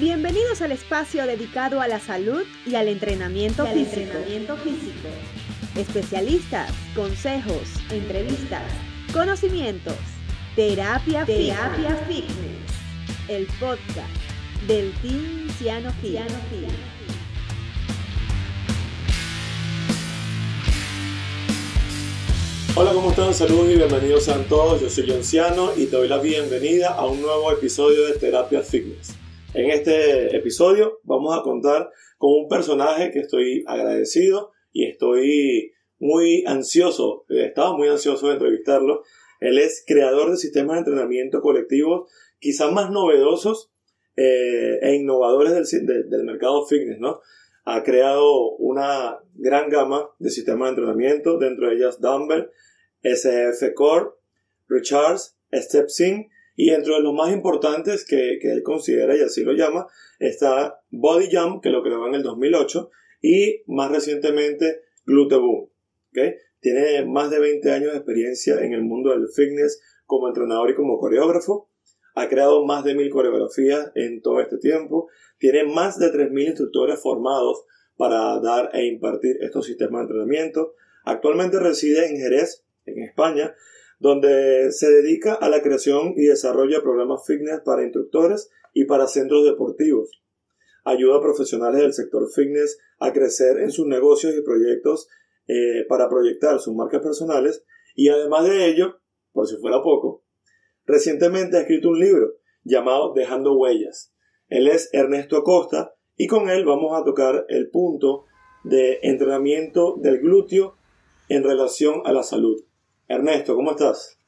Bienvenidos al espacio dedicado a la salud y al entrenamiento, físico. entrenamiento físico. Especialistas, consejos, entrevistas, conocimientos, terapia, terapia fitness. El podcast del Team Ciano Fit. Hola, ¿cómo están? Saludos y bienvenidos a todos. Yo soy John Ciano y te doy la bienvenida a un nuevo episodio de Terapia Fitness. En este episodio vamos a contar con un personaje que estoy agradecido y estoy muy ansioso, estaba muy ansioso de entrevistarlo. Él es creador de sistemas de entrenamiento colectivos quizás más novedosos eh, e innovadores del, del mercado fitness, ¿no? Ha creado una gran gama de sistemas de entrenamiento, dentro de ellas Dumbbell, SF Core, Recharge, Step Sync y dentro de los más importantes que, él considera, y así lo llama, está Body Jump, que lo creó en el 2008, y más recientemente Glute Boom. Tiene más de 20 años de experiencia en el mundo del fitness como entrenador y como coreógrafo. Ha creado más de mil coreografías en todo este tiempo. Tiene más de 3.000 instructores formados para dar e impartir estos sistemas de entrenamiento. Actualmente reside en Jerez, en España, donde se dedica a la creación y desarrollo de programas fitness para instructores y para centros deportivos. Ayuda a profesionales del sector fitness a crecer en sus negocios y proyectos eh, para proyectar sus marcas personales y además de ello, por si fuera poco, recientemente ha escrito un libro llamado Dejando Huellas. Él es Ernesto Acosta y con él vamos a tocar el punto de entrenamiento del glúteo en relación a la salud. Ernesto, ¿cómo estás?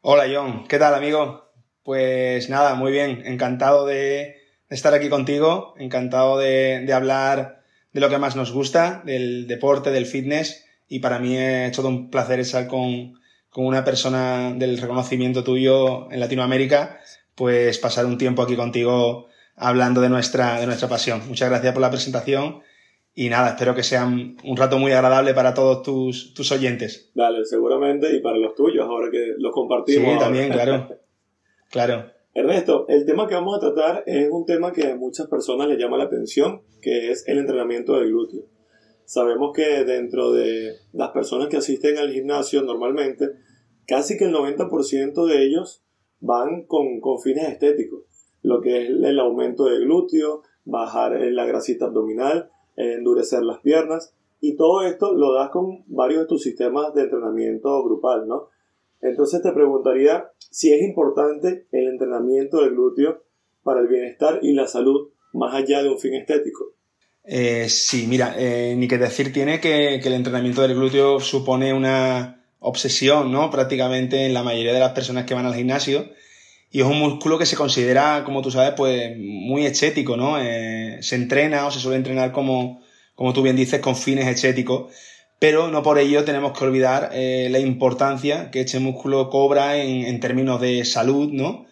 Hola John, ¿qué tal amigo? Pues nada, muy bien, encantado de estar aquí contigo, encantado de, hablar de lo que más nos gusta, del deporte, del fitness, y para mí es todo un placer estar con, con una persona del reconocimiento tuyo en Latinoamérica, pues pasar un tiempo aquí contigo hablando de nuestra, de nuestra pasión. Muchas gracias por la presentación y nada, espero que sea un rato muy agradable para todos tus, tus oyentes. Dale, seguramente, y para los tuyos, ahora que los compartimos. Sí, también, claro. claro. Ernesto, el tema que vamos a tratar es un tema que a muchas personas les llama la atención, que es el entrenamiento del glúteo. Sabemos que dentro de las personas que asisten al gimnasio normalmente, casi que el 90% de ellos van con, con fines estéticos, lo que es el aumento del glúteo, bajar la grasita abdominal, endurecer las piernas y todo esto lo das con varios de tus sistemas de entrenamiento grupal, ¿no? Entonces te preguntaría si es importante el entrenamiento del glúteo para el bienestar y la salud más allá de un fin estético. Eh, sí, mira, eh, ni que decir tiene que, el entrenamiento del glúteo supone una obsesión, ¿no? Prácticamente en la mayoría de las personas que van al gimnasio. Y es un músculo que se considera, como tú sabes, pues muy estético, ¿no? Eh, se entrena o se suele entrenar como, como tú bien dices, con fines estéticos, pero no por ello tenemos que olvidar eh, la importancia que este músculo cobra en, términos de salud, ¿no?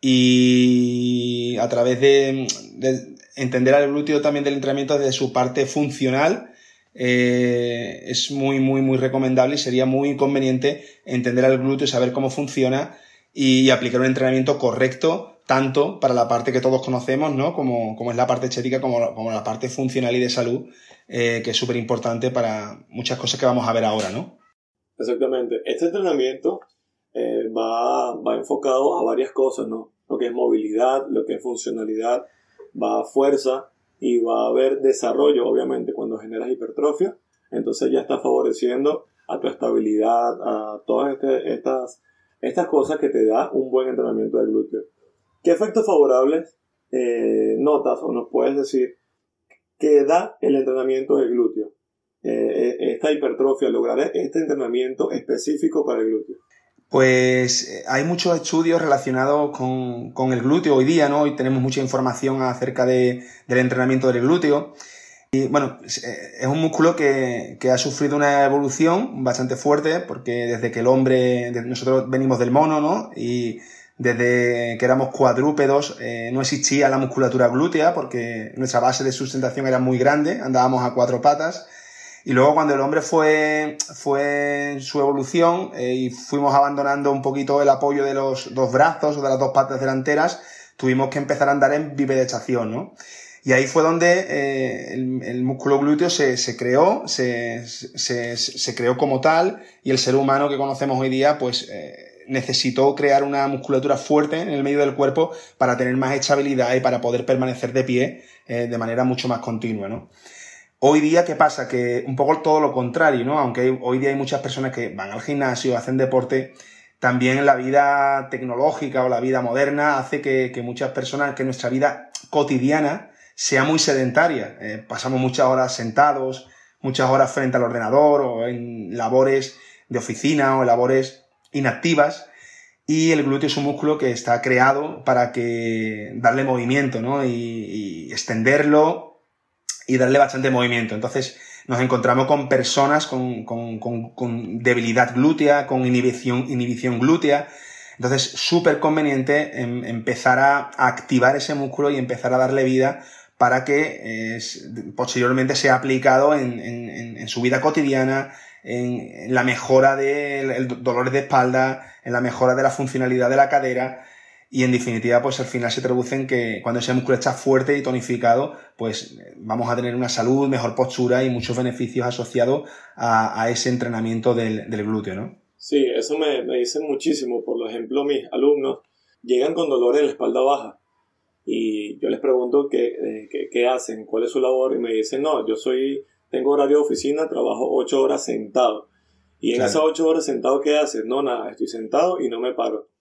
Y a través de, entender al glúteo también del entrenamiento desde su parte funcional, eh, es muy, muy, muy recomendable y sería muy conveniente entender al glúteo y saber cómo funciona y aplicar un entrenamiento correcto, tanto para la parte que todos conocemos, ¿no? Como, como es la parte estética, como, como la parte funcional y de salud, eh, que es súper importante para muchas cosas que vamos a ver ahora, ¿no? Exactamente. Este entrenamiento eh, va, va enfocado a varias cosas, ¿no? Lo que es movilidad, lo que es funcionalidad, va a fuerza y va a haber desarrollo, obviamente, cuando generas hipertrofia. Entonces ya está favoreciendo a tu estabilidad, a todas este, estas estas cosas que te da un buen entrenamiento del glúteo. ¿Qué efectos favorables eh, notas o nos puedes decir que da el entrenamiento del glúteo? Eh, eh, esta hipertrofia, lograr este entrenamiento específico para el glúteo. Pues hay muchos estudios relacionados con, el glúteo hoy día, ¿no? Hoy tenemos mucha información acerca del entrenamiento del glúteo. Y bueno, es un músculo que, ha sufrido una evolución bastante fuerte, porque desde que el hombre, nosotros venimos del mono, ¿no? Y desde que éramos cuadrúpedos eh, no existía la musculatura glútea, porque nuestra base de sustentación era muy grande, andábamos a cuatro patas. Y luego cuando el hombre fue, fue su evolución eh, y fuimos abandonando un poquito el apoyo de los dos brazos o de las dos patas delanteras, tuvimos que empezar a andar en bipedestación, ¿no? Y ahí fue donde eh, el, músculo glúteo se, creó, se, creó como tal, y el ser humano que conocemos hoy día, pues eh, necesitó crear una musculatura fuerte en el medio del cuerpo para tener más estabilidad y para poder permanecer de pie eh, de manera mucho más continua, ¿no? Hoy día, ¿qué pasa? Que un poco todo lo contrario, ¿no? Aunque hoy día hay muchas personas que van al gimnasio, hacen deporte, también la vida tecnológica o la vida moderna hace que, que muchas personas, que nuestra vida cotidiana sea muy sedentaria. Eh, pasamos muchas horas sentados, muchas horas frente al ordenador o en labores de oficina o labores inactivas. Y el glúteo es un músculo que está creado para que darle movimiento, ¿no? Y, y extenderlo y darle bastante movimiento. Entonces, nos encontramos con personas con, con, con, debilidad glútea, con inhibición, inhibición glútea. Entonces, súper conveniente em, empezar a, activar ese músculo y empezar a darle vida para que posteriormente sea aplicado en, en, en, su vida cotidiana, en, la mejora de dolores de espalda, en la mejora de la funcionalidad de la cadera y en definitiva, pues al final se traduce en que cuando ese músculo está fuerte y tonificado, pues vamos a tener una salud, mejor postura y muchos beneficios asociados a, ese entrenamiento del, glúteo, ¿no? Sí, eso me, me dicen muchísimo. Por ejemplo, mis alumnos llegan con dolores en la espalda baja y yo les pregunto qué, eh, qué, qué, hacen, cuál es su labor y me dicen, no, yo soy, tengo horario de oficina, trabajo ocho horas sentado. Y en esas ocho horas sentado, ¿qué haces? No, nada, estoy sentado y no me paro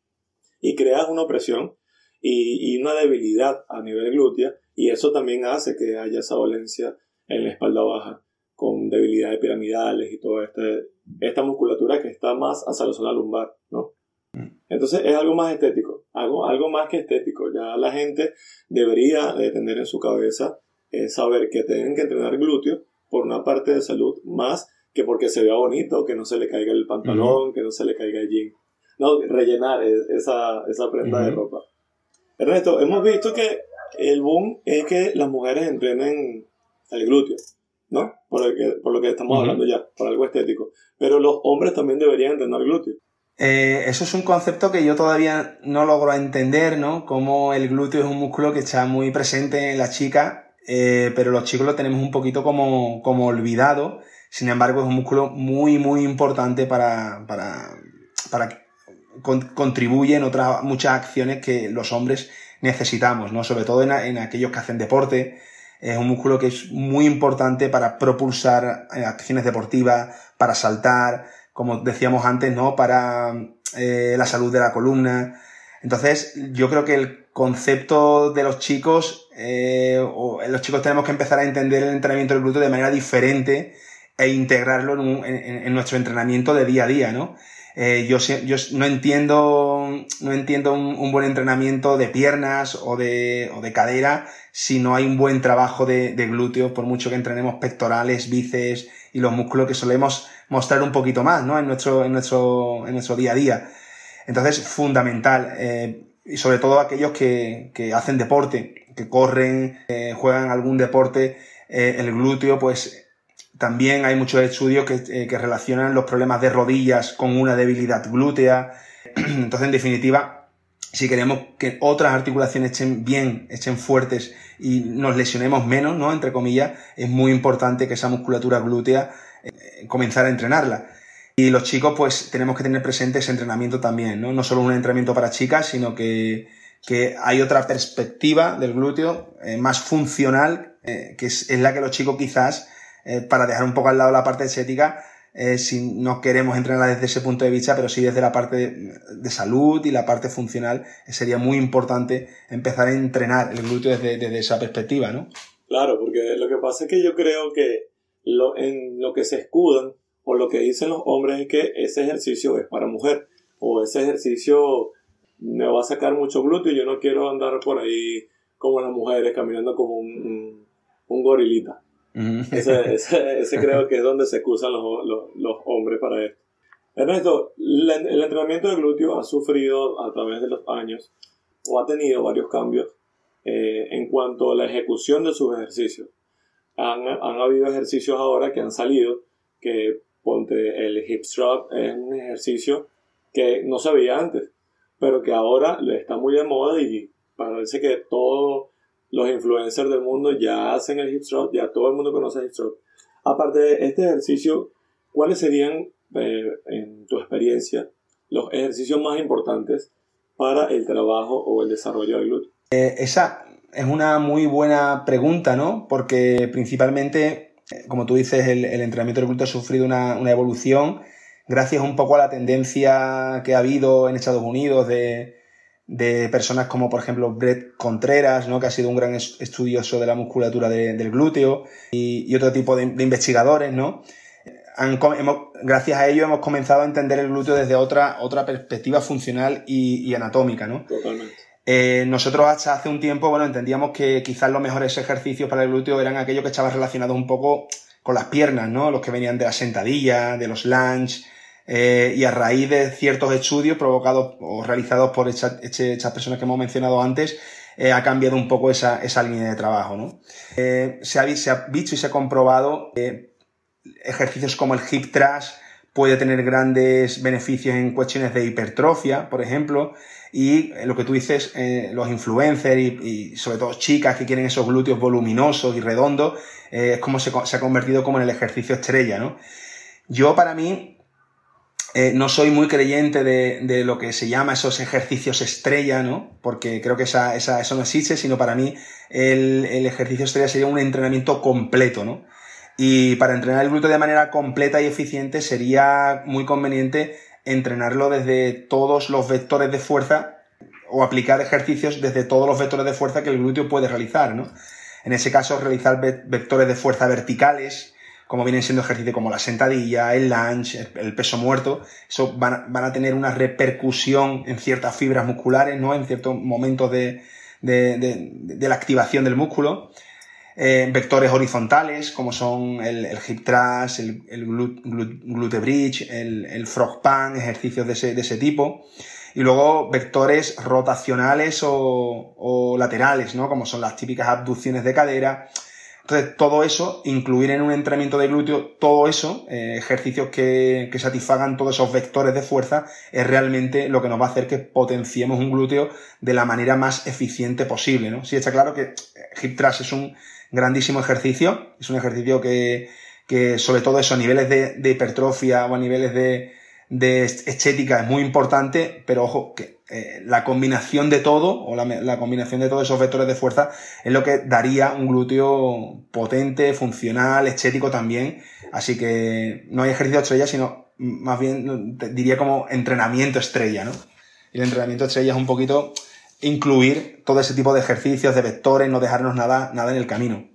y creas una opresión y, una debilidad a nivel glútea y eso también hace que haya esa dolencia en la espalda baja con debilidades piramidales y toda este, esta musculatura que está más hacia la zona lumbar, ¿no? Mm. Entonces es algo más estético, algo, algo más que estético. Ya la gente debería de tener en su cabeza eh, saber que tienen que entrenar glúteos por una parte de salud más que porque se vea bonito, que no se le caiga el pantalón, que no se le caiga el jean no, rellenar esa, esa prenda de ropa. Ernesto, hemos visto que el boom es que las mujeres entrenen el glúteo, ¿no? Por, por lo que estamos hablando ya, por algo estético. Pero los hombres también deberían entrenar glúteo. Eh, eso es un concepto que yo todavía no logro entender, ¿no? Como el glúteo es un músculo que está muy presente en las chicas, eh, pero los chicos lo tenemos un poquito como, como olvidado. Sin embargo, es un músculo muy, muy importante para, para, para contribuyen otras muchas acciones que los hombres necesitamos, ¿no? Sobre todo en, aquellos que hacen deporte. Es un músculo que es muy importante para propulsar eh, acciones deportivas, para saltar, como decíamos antes, ¿no? Para eh, la salud de la columna. Entonces, yo creo que el concepto de los chicos, eh, o los chicos tenemos que empezar a entender el entrenamiento del glúteo de manera diferente e integrarlo en, nuestro entrenamiento de día a día, ¿no? Eh, yo, yo no entiendo, no entiendo un, buen entrenamiento de piernas o de, o de cadera si no hay un buen trabajo de, de glúteos, por mucho que entrenemos pectorales, bíceps y los músculos que solemos mostrar un poquito más, ¿no? En nuestro, en nuestro, en nuestro día a día. Entonces, fundamental. Eh, y sobre todo aquellos que, que hacen deporte, que corren, eh, juegan algún deporte, eh, el glúteo, pues también hay muchos estudios eh, que, relacionan los problemas de rodillas con una debilidad glútea. Entonces, en definitiva, si queremos que otras articulaciones estén bien, estén fuertes y nos lesionemos menos, ¿no? Entre comillas, es muy importante que esa musculatura glútea eh, comenzar a entrenarla. Y los chicos, pues, tenemos que tener presente ese entrenamiento también, ¿no? No solo un entrenamiento para chicas, sino que, hay otra perspectiva del glúteo eh, más funcional, que es, es, la que los chicos quizás eh, para dejar un poco al lado la parte estética, eh, si no queremos entrenarla desde ese punto de vista, pero sí desde la parte de, salud y la parte funcional, eh, sería muy importante empezar a entrenar el glúteo desde, esa perspectiva, ¿no? Claro, porque lo que pasa es que yo creo que lo, en lo que se escudan o lo que dicen los hombres es que ese ejercicio es para mujer o ese ejercicio me va a sacar mucho glúteo y yo no quiero andar por ahí como las mujeres caminando como un, un gorilita ese, ese, creo que es donde se excusan los, los, hombres para esto. Ernesto, el entrenamiento de glúteo ha sufrido a través de los años o ha tenido varios cambios eh, en cuanto a la ejecución de sus ejercicios. Han, han, habido ejercicios ahora que han salido que ponte el hip strap es un ejercicio que no se veía antes, pero que ahora le está muy de moda y parece que todos los influencers del mundo ya hacen el hip thrust, ya todo el mundo conoce el hip thrust. Aparte de este ejercicio, ¿cuáles serían, eh, en tu experiencia, los ejercicios más importantes para el trabajo o el desarrollo del glúteo? Eh, esa es una muy buena pregunta, ¿no? Porque principalmente, eh, como tú dices, el, entrenamiento del glúteo ha sufrido una, evolución gracias un poco a la tendencia que ha habido en Estados Unidos de, personas como, por ejemplo, Brett Contreras, ¿no? que ha sido un gran estudioso de la musculatura del glúteo, y, otro tipo de, investigadores, ¿no? gracias a ello hemos comenzado a entender el glúteo desde otra, otra perspectiva funcional y, anatómica, ¿no? Totalmente. Eh, nosotros hasta hace un tiempo, bueno, entendíamos que quizás los mejores ejercicios para el glúteo eran aquellos que estaban relacionados un poco con las piernas, ¿no? Los que venían de la sentadilla, de los lunge, eh, y a raíz de ciertos estudios provocados o realizados por estas personas que hemos mencionado antes, eh, ha cambiado un poco esa, esa línea de trabajo, ¿no? se, ha, se, ha, visto y se ha comprobado ejercicios como el hip thrust puede tener grandes beneficios en cuestiones de hipertrofia, por ejemplo, y lo que tú dices, eh, los influencers y, sobre todo chicas que quieren esos glúteos voluminosos y redondos, eh, es como se, ha convertido como en el ejercicio estrella, ¿no? Yo para mí eh, no soy muy creyente de, lo que se llama esos ejercicios estrella, ¿no? Porque creo que esa, eso no existe, sino para mí el ejercicio estrella sería un entrenamiento completo, ¿no? Y para entrenar el glúteo de manera completa y eficiente sería muy conveniente entrenarlo desde todos los vectores de fuerza o aplicar ejercicios desde todos los vectores de fuerza que el glúteo puede realizar, ¿no? En ese caso, realizar vectores de fuerza verticales, como vienen siendo ejercicios como la sentadilla, el lunge, el peso muerto, eso van a, tener una repercusión en ciertas fibras musculares, ¿no? En ciertos momentos de, de la activación del músculo. Eh, vectores horizontales, como son el, hip thrust, el, el glute, bridge, el, frog pan, ejercicios de ese, tipo. Y luego vectores rotacionales o, laterales, ¿no? Como son las típicas abducciones de cadera. Entonces, todo eso, incluir en un entrenamiento de glúteo, todo eso, eh, ejercicios que, que, satisfagan todos esos vectores de fuerza, es realmente lo que nos va a hacer que potenciemos un glúteo de la manera más eficiente posible, ¿no? Sí, está claro que hip thrust es un, grandísimo ejercicio. Es un ejercicio que, que sobre todo eso, a niveles de, hipertrofia o a niveles de, estética es muy importante, pero ojo, que eh, la combinación de todo, o la, combinación de todos esos vectores de fuerza, es lo que daría un glúteo potente, funcional, estético también. Así que no hay ejercicio estrella, sino más bien diría como entrenamiento estrella, ¿no? Y el entrenamiento estrella es un poquito incluir todo ese tipo de ejercicios, de vectores, no dejarnos nada, nada en el camino.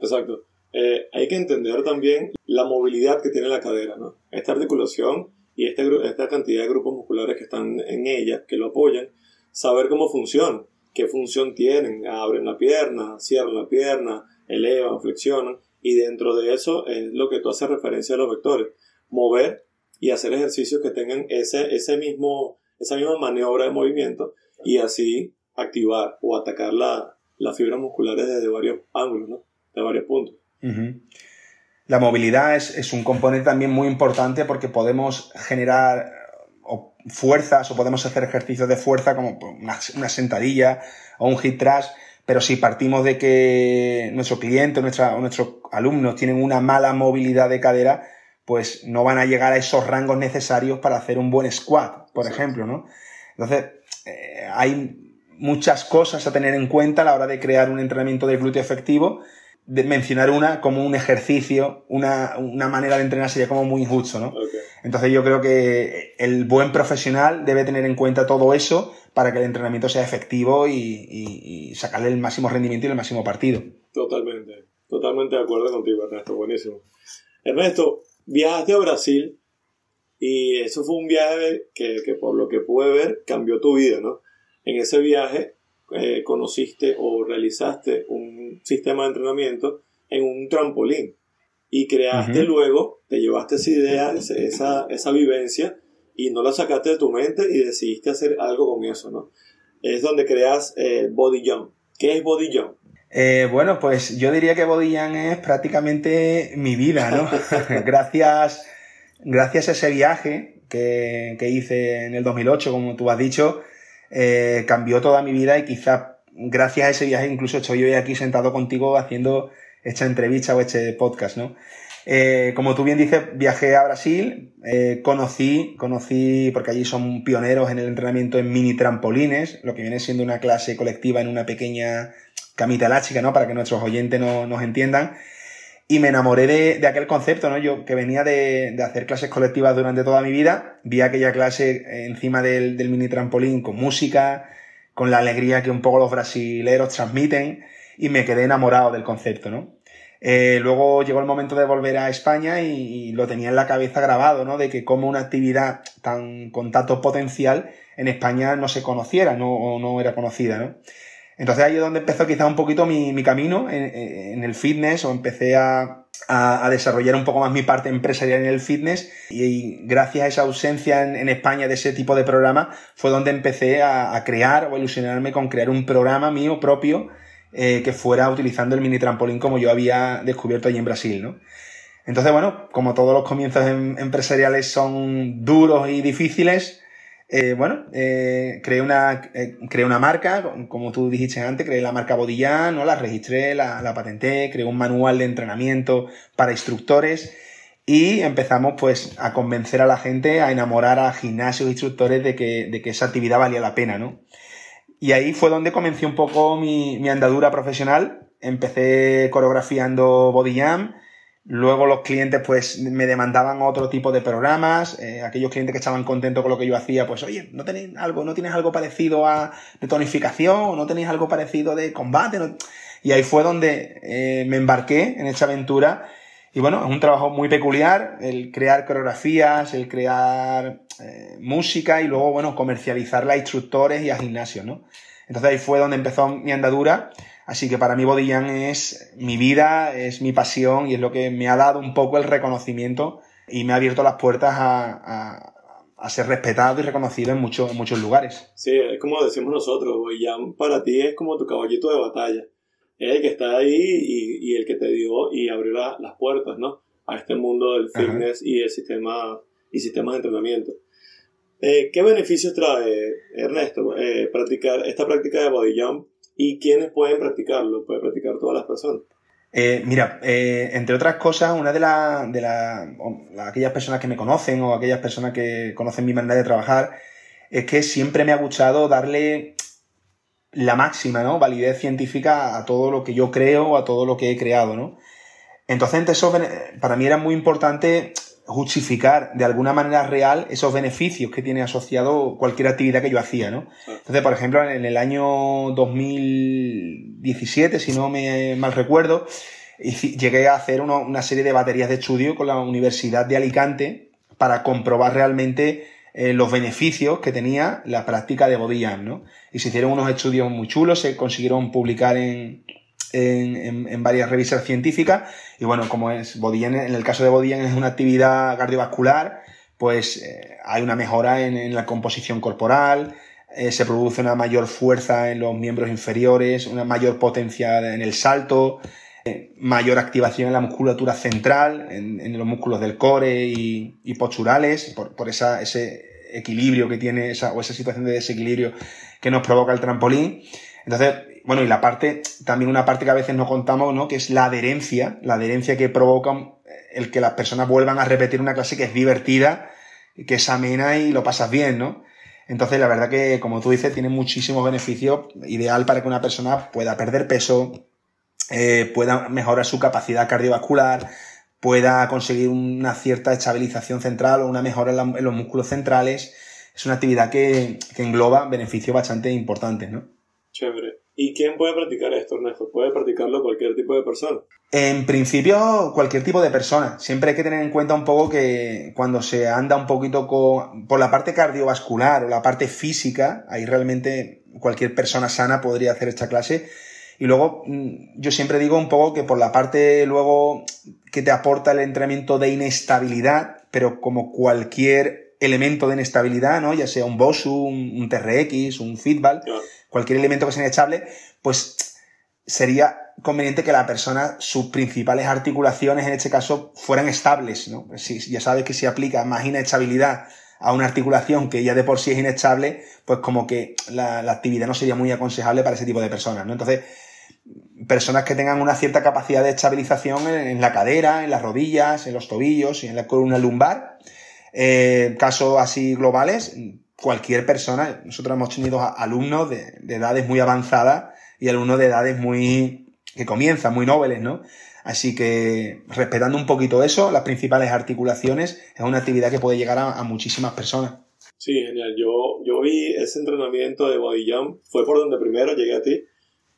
Exacto. Eh, hay que entender también la movilidad que tiene la cadera, ¿no? Esta articulación y este, esta cantidad de grupos musculares que están en ella, que lo apoyan, saber cómo funciona, qué función tienen, abren la pierna, cierran la pierna, elevan, flexionan, y dentro de eso es lo que tú haces referencia a los vectores, mover y hacer ejercicios que tengan ese, ese mismo, esa misma maniobra de movimiento y así activar o atacar la, las fibras musculares desde varios ángulos, ¿no? de varios puntos. La movilidad es, un componente también muy importante porque podemos generar fuerzas o podemos hacer ejercicios de fuerza como una, una sentadilla o un hip thrust, pero si partimos de que nuestro cliente o, nuestros alumnos tienen una mala movilidad de cadera, pues no van a llegar a esos rangos necesarios para hacer un buen squat, por ejemplo, ¿no? Entonces, eh, hay muchas cosas a tener en cuenta a la hora de crear un entrenamiento de glúteo efectivo. De mencionar una como un ejercicio, una, manera de entrenar sería como muy injusto, ¿no? Entonces yo creo que el buen profesional debe tener en cuenta todo eso para que el entrenamiento sea efectivo y, sacarle el máximo rendimiento y el máximo partido. Totalmente, totalmente de acuerdo contigo, Ernesto, buenísimo. Ernesto, viajaste a Brasil y eso fue un viaje que, que, por lo que pude ver cambió tu vida, ¿no? En ese viaje eh, conociste o realizaste un sistema de entrenamiento en un trampolín y creaste luego, te llevaste esa idea, esa, esa vivencia y no la sacaste de tu mente y decidiste hacer algo con eso, ¿no? Es donde creas eh, Body Jump. ¿Qué es Body Jump? Eh, bueno, pues yo diría que Body Jump es prácticamente mi vida, ¿no? gracias gracias a ese viaje que, hice en el 2008, como tú has dicho, eh, cambió toda mi vida y quizás gracias a ese viaje incluso estoy hoy aquí sentado contigo haciendo esta entrevista o este podcast, ¿no? Eh, como tú bien dices, viajé a Brasil, eh, conocí, conocí, porque allí son pioneros en el entrenamiento en mini trampolines, lo que viene siendo una clase colectiva en una pequeña camita elástica, ¿no? Para que nuestros oyentes no, nos entiendan. Y me enamoré de, aquel concepto, ¿no? Yo que venía de, hacer clases colectivas durante toda mi vida, vi aquella clase encima del, del mini trampolín con música, con la alegría que un poco los brasileros transmiten, y me quedé enamorado del concepto, ¿no? Eh, luego llegó el momento de volver a España y, lo tenía en la cabeza grabado, ¿no? De que como una actividad tan con tanto potencial en España no se conociera, no, no era conocida, ¿no? Entonces ahí es donde empezó quizá un poquito mi, mi camino en, el fitness o empecé a, desarrollar un poco más mi parte empresarial en el fitness y, gracias a esa ausencia en, España de ese tipo de programa fue donde empecé a, a crear o a ilusionarme con crear un programa mío propio eh, que fuera utilizando el mini trampolín como yo había descubierto allí en Brasil, ¿no? Entonces, bueno, como todos los comienzos em, empresariales son duros y difíciles, eh, bueno, eh, creé, una, creé una marca, como tú dijiste antes, creé la marca Bodillán, ¿no? la registré, la, la patenté, creé un manual de entrenamiento para instructores y empezamos pues a convencer a la gente, a enamorar a gimnasios e instructores de que, de que esa actividad valía la pena, ¿no? Y ahí fue donde comencé un poco mi, mi andadura profesional. Empecé coreografiando jam. Luego los clientes pues me demandaban otro tipo de programas. Eh, aquellos clientes que estaban contentos con lo que yo hacía, pues oye, ¿no tenéis algo, no tienes algo parecido a de tonificación? ¿O no tenéis algo parecido de combate? Y ahí fue donde eh, me embarqué en esta aventura y bueno, es un trabajo muy peculiar el crear coreografías, el crear eh, música y luego, bueno, comercializarla a instructores y a gimnasios, ¿no? Entonces ahí fue donde empezó mi andadura. Así que para mí Bodillán es mi vida, es mi pasión y es lo que me ha dado un poco el reconocimiento y me ha abierto las puertas a, a, ser respetado y reconocido en, muchos en muchos lugares. Sí, es como decimos nosotros, Bodillán para ti es como tu caballito de batalla es el que está ahí y, y el que te dio y abrió las puertas, ¿no? A este mundo del fitness y el sistema y sistemas de entrenamiento. Eh, ¿Qué beneficios trae, Ernesto, eh, practicar esta práctica de body jump y quiénes pueden practicarlo? Puede practicar todas las personas. Eh, mira, entre otras cosas, una de, las de aquellas personas que me conocen o aquellas personas que conocen mi manera de trabajar es que siempre me ha gustado darle la máxima, ¿no? Validez científica a todo lo que yo creo, a todo lo que he creado, ¿no? Entonces, eso para mí era muy importante justificar de alguna manera real esos beneficios que tiene asociado cualquier actividad que yo hacía, ¿no? Entonces, por ejemplo, en el año 2017, si no me mal recuerdo, llegué a hacer una serie de baterías de estudio con la Universidad de Alicante para comprobar realmente eh, los beneficios que tenía la práctica de body ¿no? Y se hicieron unos estudios muy chulos, se consiguieron publicar en, en, varias revistas científicas. Y bueno, como es body en el caso de body es una actividad cardiovascular, pues eh, hay una mejora en, la composición corporal, eh, se produce una mayor fuerza en los miembros inferiores, una mayor potencia en el salto, mayor activación en la musculatura central, en, los músculos del core y, posturales, por, por esa, ese equilibrio que tiene esa, o esa situación de desequilibrio que nos provoca el trampolín. Entonces, bueno, y la parte, también una parte que a veces no contamos, ¿no? Que es la adherencia, la adherencia que provoca el que las personas vuelvan a repetir una clase que es divertida, que es amena y lo pasas bien, ¿no? Entonces, la verdad que, como tú dices, tiene muchísimos beneficios, ideal para que una persona pueda perder peso, eh, pueda mejorar su capacidad cardiovascular, pueda conseguir una cierta estabilización central o una mejora en, los músculos centrales. Es una actividad que, engloba beneficios bastante importantes, ¿no? Chévere. ¿Y quién puede practicar esto, Ernesto? ¿Puede practicarlo cualquier tipo de persona? En principio, cualquier tipo de persona. Siempre hay que tener en cuenta un poco que cuando se anda un poquito con, por la parte cardiovascular o la parte física, ahí realmente cualquier persona sana podría hacer esta clase y luego, mm, yo siempre digo un poco que por la parte luego que te aporta el entrenamiento de inestabilidad, pero como cualquier elemento de inestabilidad, ¿no? Ya sea un BOSU, un, TRX, un feedback, cualquier elemento que sea inestable, pues sería conveniente que la persona, sus principales articulaciones en este caso, fueran estables, ¿no? Si, ya sabes que si aplica más inestabilidad a una articulación que ya de por sí es inestable, pues como que la, actividad no sería muy aconsejable para ese tipo de personas, ¿no? Entonces, personas que tengan una cierta capacidad de estabilización en, la cadera, en las rodillas, en los tobillos y en la columna lumbar, eh, casos así globales, cualquier persona, nosotros hemos tenido alumnos de, de edades muy avanzadas y alumnos de edades muy, que comienzan, muy nobles, ¿no? Así que respetando un poquito eso, las principales articulaciones, es una actividad que puede llegar a, muchísimas personas. Sí, genial. Yo, yo vi ese entrenamiento de body jump, fue por donde primero llegué a ti,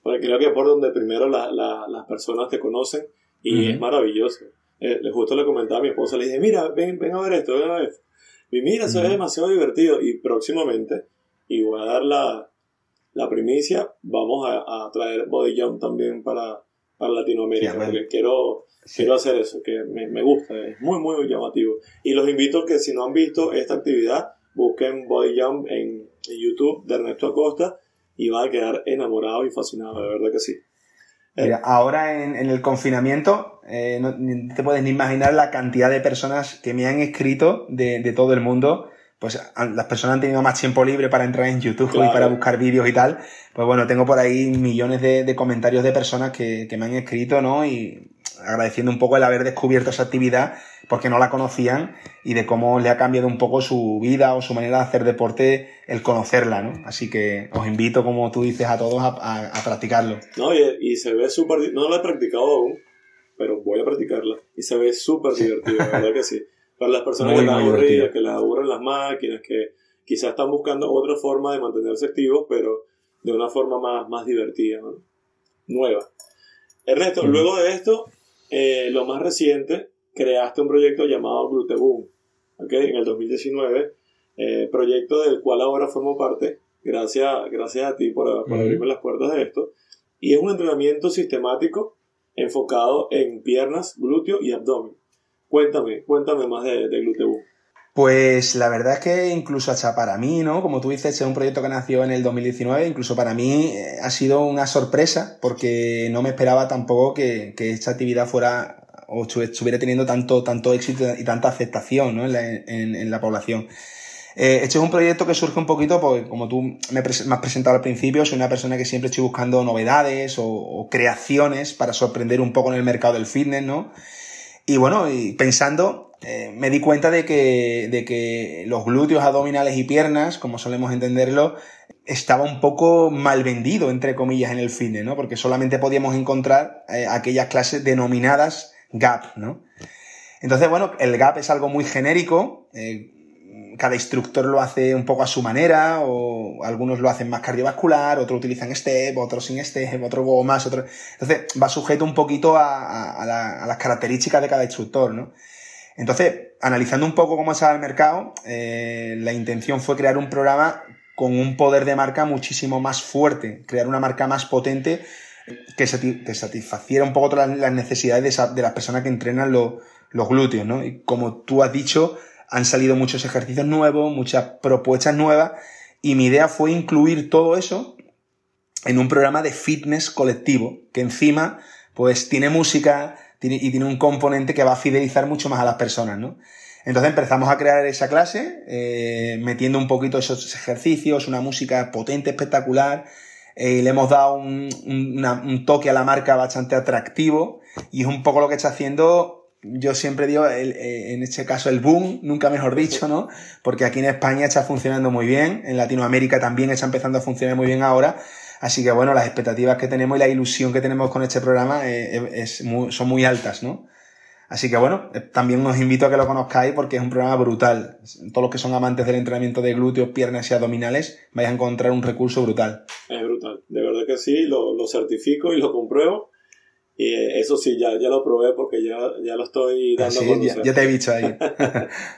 porque creo que por donde primero las personas te conocen y es maravilloso. Eh, justo le comentaba a mi esposa, le dije, mira, ven, ven a ver esto, ven a ver esto. Y mira, eso es demasiado divertido. Y próximamente, y voy a dar la, la primicia, vamos a, a traer body jump también para, para Latinoamérica, porque quiero, quiero hacer eso, que me, me, gusta, es muy, muy llamativo. Y los invito a que si no han visto esta actividad, busquen Body Jump en, YouTube de Ernesto Acosta y van a quedar enamorados y fascinados, de verdad que sí. Mira, ahora en, en, el confinamiento, eh, no te puedes ni imaginar la cantidad de personas que me han escrito de, de todo el mundo pues las personas han tenido más tiempo libre para entrar en YouTube y para buscar vídeos y tal. Pues bueno, tengo por ahí millones de, comentarios de personas que, me han escrito, ¿no? Y agradeciendo un poco el haber descubierto esa actividad porque no la conocían y de cómo le ha cambiado un poco su vida o su manera de hacer deporte el conocerla, ¿no? Así que os invito, como tú dices, a todos a, practicarlo. No, y, y se ve súper... No lo he practicado aún, pero voy a practicarla. Y se ve súper divertido, la verdad que sí. Para las personas que están aburridas, que les aburren las máquinas, que quizás están buscando otra forma de mantenerse activos, pero de una forma más, más divertida, nueva. Ernesto, luego de esto, eh, lo más reciente, creaste un proyecto llamado Gluteboom, ¿okay? en el 2019, eh, proyecto del cual ahora formo parte, gracias, gracias a ti por, por abrirme las puertas de esto, y es un entrenamiento sistemático enfocado en piernas, glúteo y abdomen. Cuéntame, cuéntame más de, de Pues la verdad es que incluso hasta para mí, ¿no? Como tú dices, es un proyecto que nació en el 2019, incluso para mí eh, ha sido una sorpresa porque no me esperaba tampoco que, esta actividad fuera o estuviera teniendo tanto, tanto éxito y tanta aceptación ¿no? en, la, población. Eh, este es un proyecto que surge un poquito porque, como tú me, has presentado al principio, soy una persona que siempre estoy buscando novedades o, creaciones para sorprender un poco en el mercado del fitness, ¿no? Y bueno, pensando, eh, me di cuenta de que, de que los glúteos, abdominales y piernas, como solemos entenderlo, estaba un poco mal vendido, entre comillas, en el fitness, ¿no? Porque solamente podíamos encontrar eh, aquellas clases denominadas GAP, ¿no? Entonces, bueno, el GAP es algo muy genérico, eh, cada instructor lo hace un poco a su manera, o algunos lo hacen más cardiovascular, otros utilizan step, otros sin step, otros más, otros... Entonces va sujeto un poquito a, las características de cada instructor, ¿no? Entonces, analizando un poco cómo estaba el mercado, eh, la intención fue crear un programa con un poder de marca muchísimo más fuerte, crear una marca más potente que, satisfaciera un poco todas las necesidades de, las personas que entrenan los, glúteos, ¿no? Y como tú has dicho, han salido muchos ejercicios nuevos, muchas propuestas nuevas, y mi idea fue incluir todo eso en un programa de fitness colectivo, que encima, pues tiene música y tiene un componente que va a fidelizar mucho más a las personas, ¿no? Entonces empezamos a crear esa clase, eh, metiendo un poquito esos ejercicios, una música potente, espectacular, eh, le hemos dado un, un, toque a la marca bastante atractivo y es un poco lo que está haciendo yo siempre digo, eh, en este caso, el boom, nunca mejor dicho, ¿no? Porque aquí en España está funcionando muy bien, en Latinoamérica también está empezando a funcionar muy bien ahora. Así que bueno, las expectativas que tenemos y la ilusión que tenemos con este programa eh, son muy altas, ¿no? Así que bueno, eh, también os invito a que lo conozcáis porque es un programa brutal. Todos los que son amantes del entrenamiento de glúteos, piernas y abdominales, vais a encontrar un recurso brutal. Es brutal, de verdad que sí, lo, lo certifico y lo compruebo. Y eso sí, ya, ya lo probé porque ya, ya lo estoy dando a Ya, ya, te he visto ahí.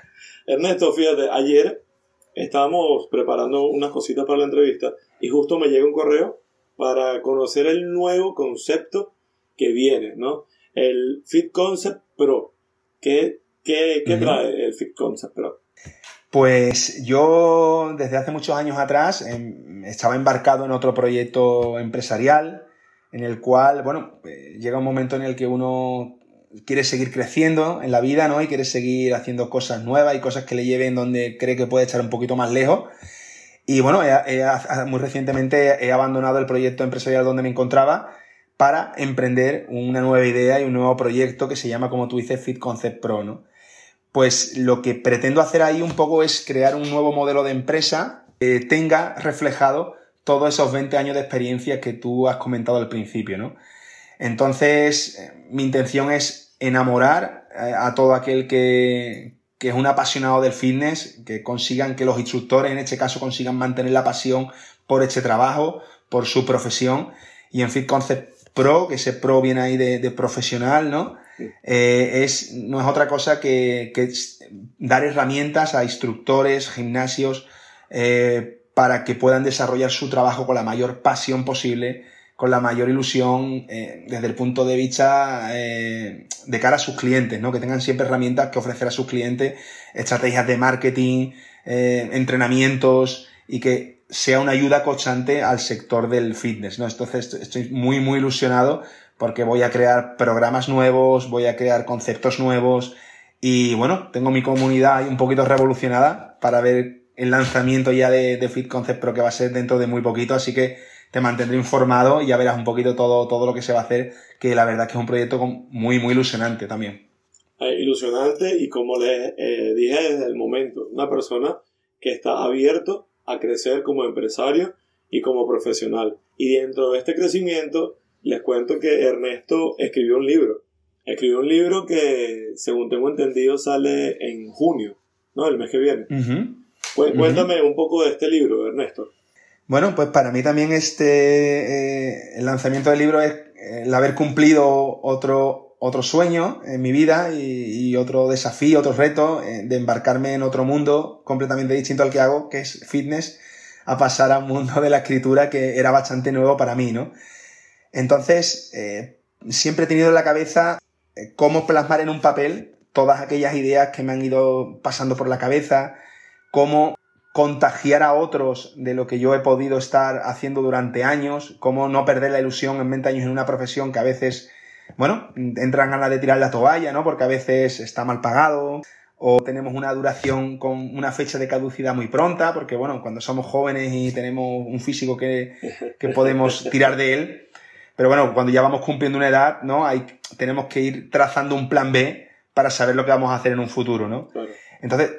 Ernesto, fíjate, ayer estábamos preparando unas cositas para la entrevista y justo me llega un correo para conocer el nuevo concepto que viene, ¿no? El Fit Concept Pro. ¿Qué, qué, qué trae el Fit Concept Pro? Pues yo desde hace muchos años atrás em, estaba embarcado en otro proyecto empresarial en el cual, bueno, eh, llega un momento en el que uno quiere seguir creciendo en la vida, ¿no? Y quiere seguir haciendo cosas nuevas y cosas que le lleven donde cree que puede echar un poquito más lejos. Y bueno, muy recientemente he abandonado el proyecto empresarial donde me encontraba para emprender una nueva idea y un nuevo proyecto que se llama, como tú dices, Fit Concept Pro, ¿no? Pues lo que pretendo hacer ahí un poco es crear un nuevo modelo de empresa que tenga reflejado todos esos 20 años de experiencia que tú has comentado al principio, ¿no? Entonces, mi intención es enamorar eh, a todo aquel que, que es un apasionado del fitness, que consigan que los instructores, en este caso, consigan mantener la pasión por este trabajo, por su profesión. Y en Fit Concept pro, que ese pro viene ahí de, profesional, ¿no? Eh, es, no es otra cosa que, dar herramientas a instructores, gimnasios, eh, para que puedan desarrollar su trabajo con la mayor pasión posible, con la mayor ilusión eh, desde el punto de vista de cara a sus clientes, ¿no? Que tengan siempre herramientas que ofrecer a sus clientes, estrategias de marketing, entrenamientos y que sea una ayuda constante al sector del fitness, ¿no? Entonces estoy muy, muy ilusionado porque voy a crear programas nuevos, voy a crear conceptos nuevos y bueno, tengo mi comunidad ahí un poquito revolucionada para ver el lanzamiento ya de, Fit Concept Pro que va a ser dentro de muy poquito, así que te mantendré informado y ya verás un poquito todo, todo lo que se va a hacer, que la verdad que es un proyecto muy, muy ilusionante también. Eh, ilusionante y como les eh, dije desde el momento, una persona que está abierto a crecer como empresario y como profesional. Y dentro de este crecimiento, les cuento que Ernesto escribió un libro. Escribió un libro que, según tengo entendido, sale en junio, ¿no? El mes que viene. Cuéntame un poco de este libro, Ernesto. Bueno, pues para mí también este, eh, el lanzamiento del libro es eh, el haber cumplido otro, otro sueño en mi vida y, otro desafío, otro reto eh, de embarcarme en otro mundo completamente distinto al que hago, que es fitness, a pasar a un mundo de la escritura que era bastante nuevo para mí, ¿no? Entonces, eh, siempre he tenido en la cabeza eh, cómo plasmar en un papel todas aquellas ideas que me han ido pasando por la cabeza, cómo contagiar a otros de lo que yo he podido estar haciendo durante años, cómo no perder la ilusión en 20 años en una profesión que a veces bueno, entran ganas de tirar la toalla, ¿no? Porque a veces está mal pagado o tenemos una duración con una fecha de caducidad muy pronta, porque bueno, cuando somos jóvenes y tenemos un físico que, podemos tirar de él, pero bueno, cuando ya vamos cumpliendo una edad, ¿no? Hay, tenemos que ir trazando un plan B para saber lo que vamos a hacer en un futuro, ¿no? Entonces,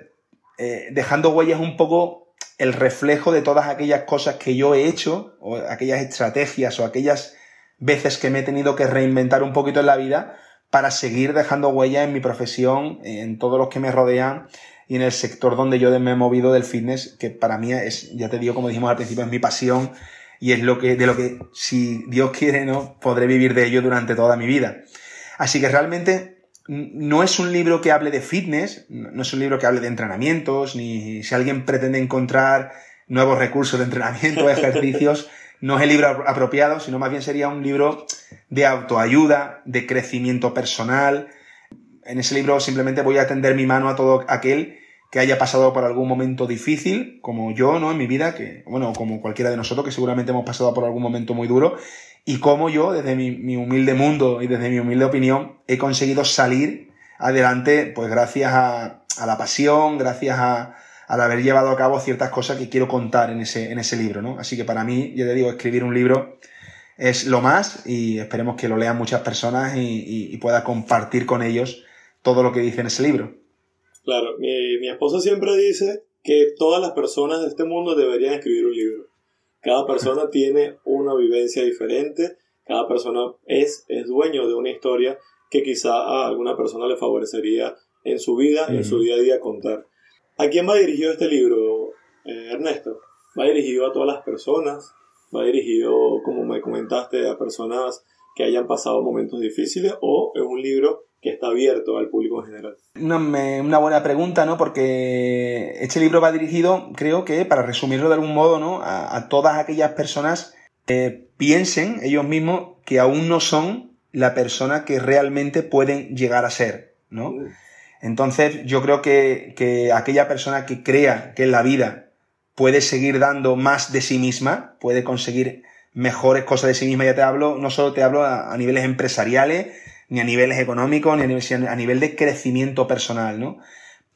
eh, dejando huellas un poco el reflejo de todas aquellas cosas que yo he hecho, o aquellas estrategias, o aquellas veces que me he tenido que reinventar un poquito en la vida para seguir dejando huella en mi profesión, en todos los que me rodean y en el sector donde yo me he movido del fitness, que para mí es, ya te digo, como dijimos al principio, es mi pasión y es lo que, de lo que, si Dios quiere, ¿no? Podré vivir de ello durante toda mi vida. Así que realmente no es un libro que hable de fitness, no es un libro que hable de entrenamientos, ni si alguien pretende encontrar nuevos recursos de entrenamiento, ejercicios, no es el libro apropiado, sino más bien sería un libro de autoayuda, de crecimiento personal. En ese libro simplemente voy a tender mi mano a todo aquel que haya pasado por algún momento difícil, como yo, ¿no? En mi vida, que, bueno, como cualquiera de nosotros, que seguramente hemos pasado por algún momento muy duro, y como yo, desde mi, mi humilde mundo y desde mi humilde opinión, he conseguido salir adelante, pues gracias a la pasión, gracias a, al haber llevado a cabo ciertas cosas que quiero contar en ese, en ese libro, ¿no? Así que para mí, yo te digo, escribir un libro es lo más y esperemos que lo lean muchas personas y, pueda compartir con ellos todo lo que dice en ese libro. Claro, mi, mi esposa siempre dice que todas las personas de este mundo deberían escribir un libro. Cada persona tiene una vivencia diferente, cada persona es, es dueño de una historia que quizá a alguna persona le favorecería en su vida, en su día a día contar. ¿A quién va dirigido este libro, eh, Ernesto? Va dirigido a todas las personas, va dirigido, como me comentaste, a personas que hayan pasado momentos difíciles o es un libro que está abierto al público en general? Una, buena pregunta, ¿no? Porque este libro va dirigido, creo que, para resumirlo de algún modo, ¿no? A, todas aquellas personas que piensen ellos mismos que aún no son la persona que realmente pueden llegar a ser, ¿no? Mm. Entonces, yo creo que, aquella persona que crea que en la vida puede seguir dando más de sí misma, puede conseguir mejores cosas de sí misma, ya te hablo, no solo te hablo a, niveles empresariales, ni a niveles económicos, ni a nivel, a nivel de crecimiento personal, ¿no?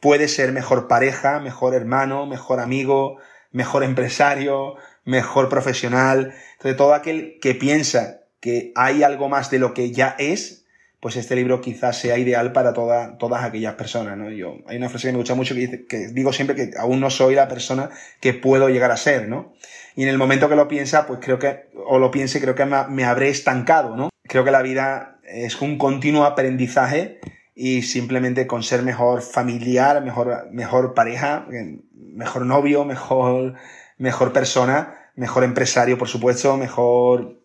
Puede ser mejor pareja, mejor hermano, mejor amigo, mejor empresario, mejor profesional. Entonces, todo aquel que piensa que hay algo más de lo que ya es, pues este libro quizás sea ideal para todas aquellas personas, ¿no? Yo, hay una frase que me gusta mucho que, dice, que digo siempre que aún no soy la persona que puedo llegar a ser, ¿no? Y en el momento que lo piensa, pues creo que, o lo piense, creo que me, me habré estancado, ¿no? Creo que la vida es un continuo aprendizaje y simplemente con ser mejor familiar, mejor, mejor pareja, mejor novio, mejor, mejor persona, mejor empresario, por supuesto, mejor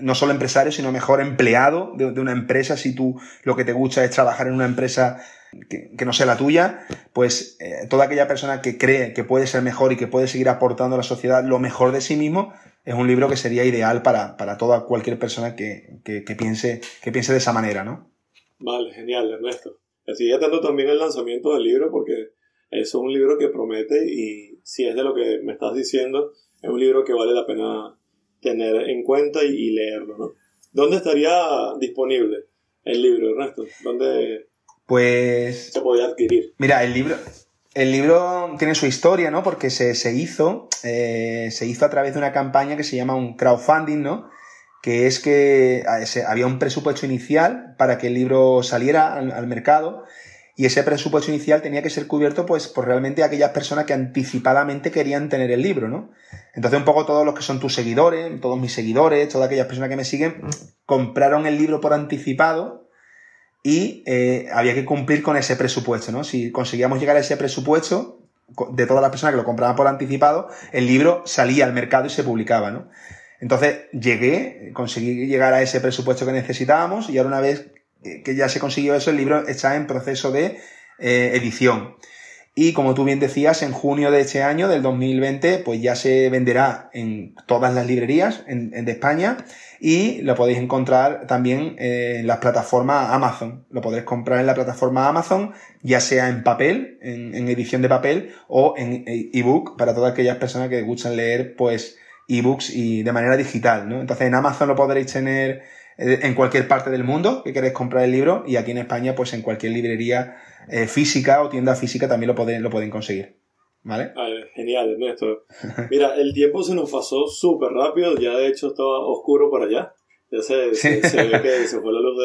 no solo empresario, sino mejor empleado de, una empresa. Si tú lo que te gusta es trabajar en una empresa que, no sea la tuya, pues eh, toda aquella persona que cree que puede ser mejor y que puede seguir aportando a la sociedad lo mejor de sí mismo, es un libro que sería ideal para, toda cualquier persona que, piense, que piense de esa manera, ¿no? Vale, genial, Ernesto. Estoy atento también el lanzamiento del libro porque es un libro que promete y si es de lo que me estás diciendo, es un libro que vale la pena tener en cuenta y, leerlo, ¿no? ¿Dónde estaría disponible el libro, Ernesto? ¿Dónde pues, se podía adquirir? Mira, el libro, el libro tiene su historia, ¿no? Porque se, hizo, eh, se hizo a través de una campaña que se llama un crowdfunding, ¿no? Que es que había un presupuesto inicial para que el libro saliera al mercado y ese presupuesto inicial tenía que ser cubierto pues por realmente aquellas personas que anticipadamente querían tener el libro, ¿no? Entonces un poco todos los que son tus seguidores, todos mis seguidores, todas aquellas personas que me siguen, compraron el libro por anticipado y eh, había que cumplir con ese presupuesto, ¿no? Si conseguíamos llegar a ese presupuesto de todas las personas que lo compraban por anticipado, el libro salía al mercado y se publicaba, ¿no? Entonces llegué, conseguí llegar a ese presupuesto que necesitábamos y ahora una vez que ya se consiguió eso, el libro está en proceso de eh, edición. Y como tú bien decías, en junio de este año, del 2020, pues ya se venderá en todas las librerías en, de España y lo podéis encontrar también en las plataformas Amazon. Lo podréis comprar en la plataforma Amazon, ya sea en papel, en, en edición de papel o en ebook para todas aquellas personas que gustan leer pues ebooks y de manera digital, ¿no? Entonces en Amazon lo podréis tener eh, en cualquier parte del mundo que queréis comprar el libro y aquí en España pues en cualquier librería eh, física o tienda física también lo pueden, lo pueden conseguir. ¿Vale? genial, Ernesto. Mira, el tiempo se nos pasó súper rápido, ya de hecho estaba oscuro por allá. Ya se, ve que se fue la luz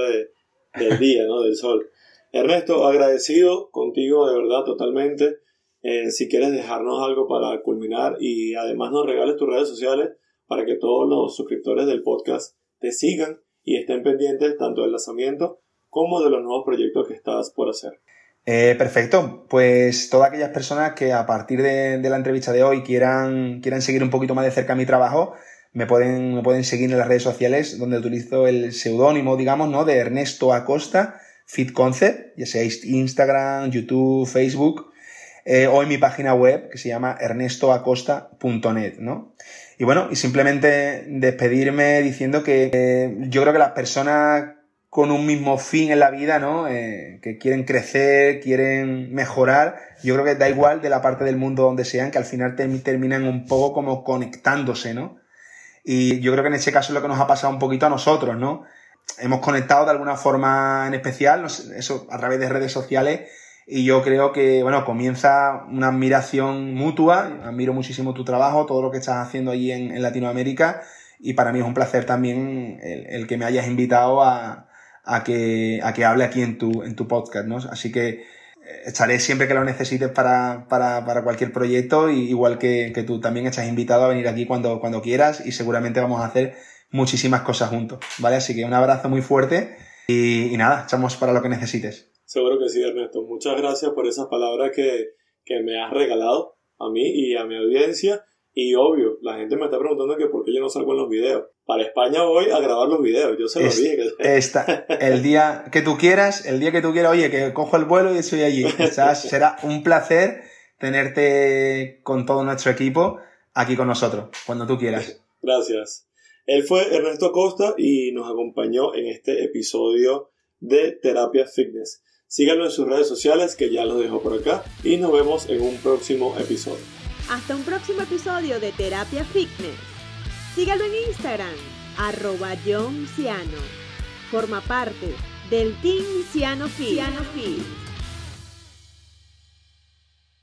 del día, ¿no? Del sol. Ernesto, agradecido contigo de verdad totalmente. Eh, si quieres dejarnos algo para culminar y además nos regales tus redes sociales para que todos los suscriptores del podcast te sigan y estén pendientes tanto del lanzamiento como de los nuevos proyectos que estás por hacer. Eh, perfecto, pues todas aquellas personas que a partir de, la entrevista de hoy quieran, quieran seguir un poquito más de cerca mi trabajo, me pueden, me pueden seguir en las redes sociales donde utilizo el seudónimo, digamos, ¿no? De Ernesto Acosta, Fit Concept, ya sea Instagram, YouTube, Facebook, eh, o en mi página web que se llama ernestoacosta.net, ¿no? Y bueno, y simplemente despedirme diciendo que yo creo que las personas con un mismo fin en la vida, ¿no? Eh, que quieren crecer, quieren mejorar, yo creo que da igual de la parte del mundo donde sean, que al final terminan un poco como conectándose, ¿no? Y yo creo que en este caso es lo que nos ha pasado un poquito a nosotros, ¿no? Hemos conectado de alguna forma en especial, eso a través de redes sociales, y yo creo que, bueno, comienza una admiración mutua. Admiro muchísimo tu trabajo, todo lo que estás haciendo allí en, Latinoamérica. Y para mí es un placer también el, que me hayas invitado a, que, a que hable aquí en tu, en tu podcast, ¿no? Así que eh, estaré siempre que lo necesites para, cualquier proyecto, y igual que, tú también estás invitado a venir aquí cuando, cuando quieras y seguramente vamos a hacer muchísimas cosas juntos, ¿vale? Así que un abrazo muy fuerte y, y nada, echamos para lo que necesites. Seguro que sí, Ernesto. Muchas gracias por esas palabras que, me has regalado a mí y a mi audiencia. Y obvio, la gente me está preguntando que por qué yo no salgo en los videos. Para España voy a grabar los videos, yo se lo dije. Que... el día que tú quieras, el día que tú quieras, oye, que cojo el vuelo y estoy allí. será un placer tenerte con todo nuestro equipo aquí con nosotros, cuando tú quieras. Gracias. Él fue Ernesto Costa y nos acompañó en este episodio de Terapia Fitness. Síganlo en sus redes sociales que ya los dejo por acá y nos vemos en un próximo episodio. Hasta un próximo episodio de Terapia Fitness. Sígalo en Instagram, arroba John Ciano. Forma parte del Team Ciano Fit.